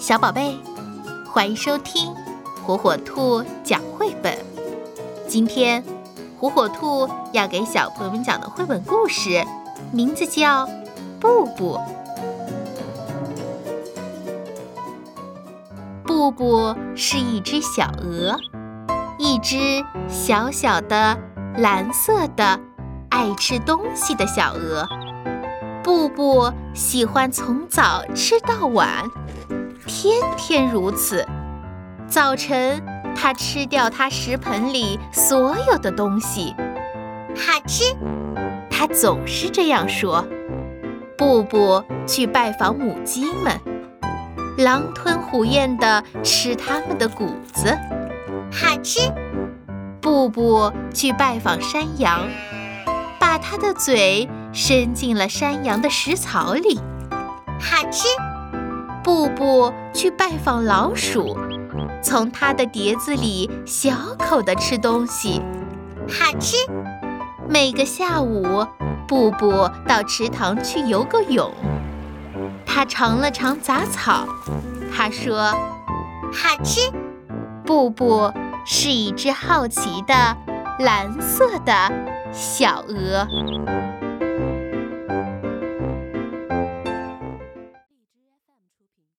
小宝贝，欢迎收听火火兔讲绘本。今天，火火兔要给小朋友们讲的绘本故事，名字叫《布布》。布布是一只小鹅，一只小小的蓝色的爱吃东西的小鹅。布布喜欢从早吃到晚。天天如此。早晨，他吃掉他食盆里所有的东西，好吃。他总是这样说。布布去拜访母鸡们，狼吞虎咽地吃它们的谷子，好吃。布布去拜访山羊，把他的嘴伸进了山羊的食槽里，好吃。布布去拜访老鼠，从它的碟子里小口地吃东西，好吃。每个下午，布布到池塘去游个泳，他尝了尝杂草，他说：“好吃。”布布是一只好奇的蓝色的小鹅。